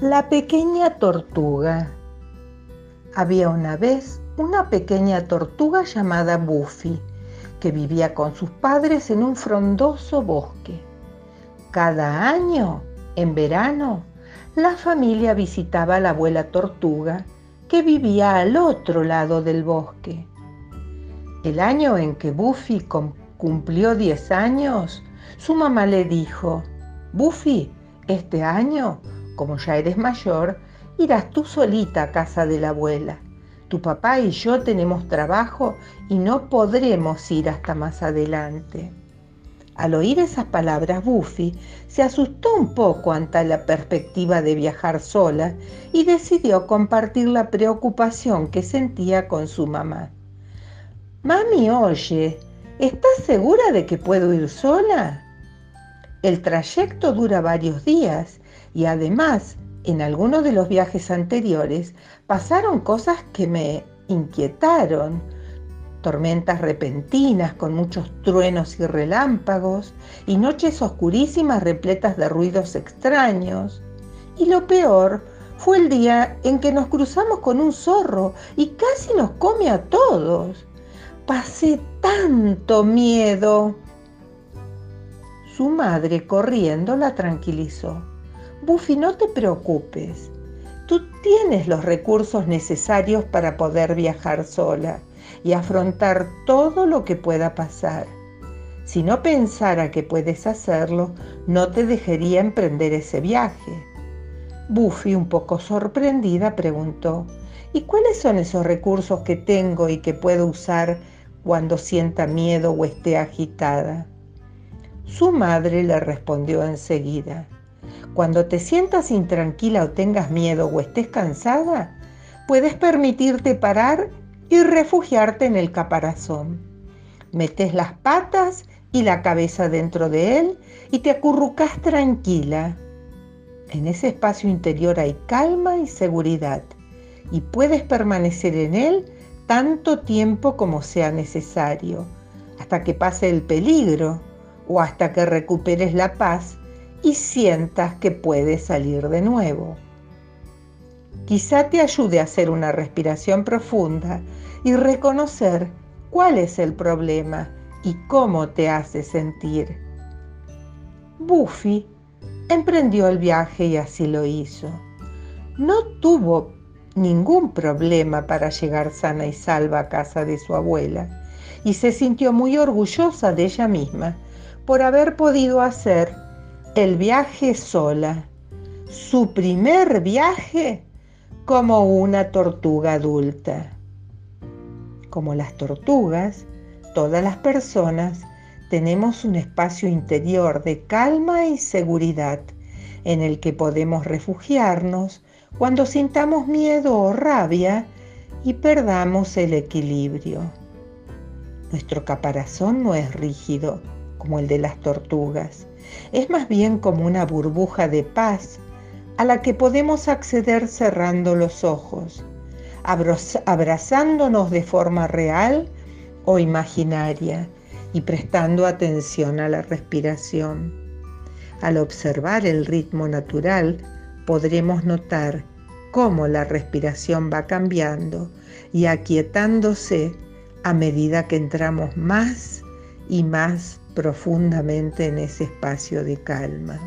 La pequeña tortuga. Había una vez una pequeña tortuga llamada Buffy, que vivía con sus padres en un frondoso bosque. Cada año, en verano, la familia visitaba a la abuela tortuga, que vivía al otro lado del bosque. El año en que Buffy cumplió 10 años, su mamá le dijo, Buffy, este año como ya eres mayor, irás tú solita a casa de la abuela. Tu papá y yo tenemos trabajo y no podremos ir hasta más adelante. Al oír esas palabras, Buffy se asustó un poco ante la perspectiva de viajar sola y decidió compartir la preocupación que sentía con su mamá. Mami, oye, ¿estás segura de que puedo ir sola? El trayecto dura varios días y además, en algunos de los viajes anteriores pasaron cosas que me inquietaron. Tormentas repentinas con muchos truenos y relámpagos y noches oscurísimas repletas de ruidos extraños. Y lo peor fue el día en que nos cruzamos con un zorro y casi nos come a todos. Pasé tanto miedo. Su madre corriendo la tranquilizó. Buffy, no te preocupes. Tú tienes los recursos necesarios para poder viajar sola y afrontar todo lo que pueda pasar. Si no pensara que puedes hacerlo, no te dejaría emprender ese viaje. Buffy, un poco sorprendida, preguntó, ¿y cuáles son esos recursos que tengo y que puedo usar cuando sienta miedo o esté agitada? Su madre le respondió enseguida, cuando te sientas intranquila o tengas miedo o estés cansada, puedes permitirte parar y refugiarte en el caparazón. Metes las patas y la cabeza dentro de él y te acurrucas tranquila. En ese espacio interior hay calma y seguridad y puedes permanecer en él tanto tiempo como sea necesario, hasta que pase el peligro o hasta que recuperes la paz y sientas que puedes salir de nuevo. Quizá te ayude a hacer una respiración profunda y reconocer cuál es el problema y cómo te hace sentir. Buffy emprendió el viaje y así lo hizo. No tuvo ningún problema para llegar sana y salva a casa de su abuela y se sintió muy orgullosa de ella misma por haber podido hacer el viaje sola, su primer viaje como una tortuga adulta. Como las tortugas, todas las personas tenemos un espacio interior de calma y seguridad en el que podemos refugiarnos cuando sintamos miedo o rabia y perdamos el equilibrio. Nuestro caparazón no es rígido como el de las tortugas es más bien como una burbuja de paz a la que podemos acceder cerrando los ojos, abrazándonos de forma real o imaginaria y prestando atención a la respiración. Al observar el ritmo natural, podremos notar cómo la respiración va cambiando y aquietándose a medida que entramos más y más profundamente en ese espacio de calma.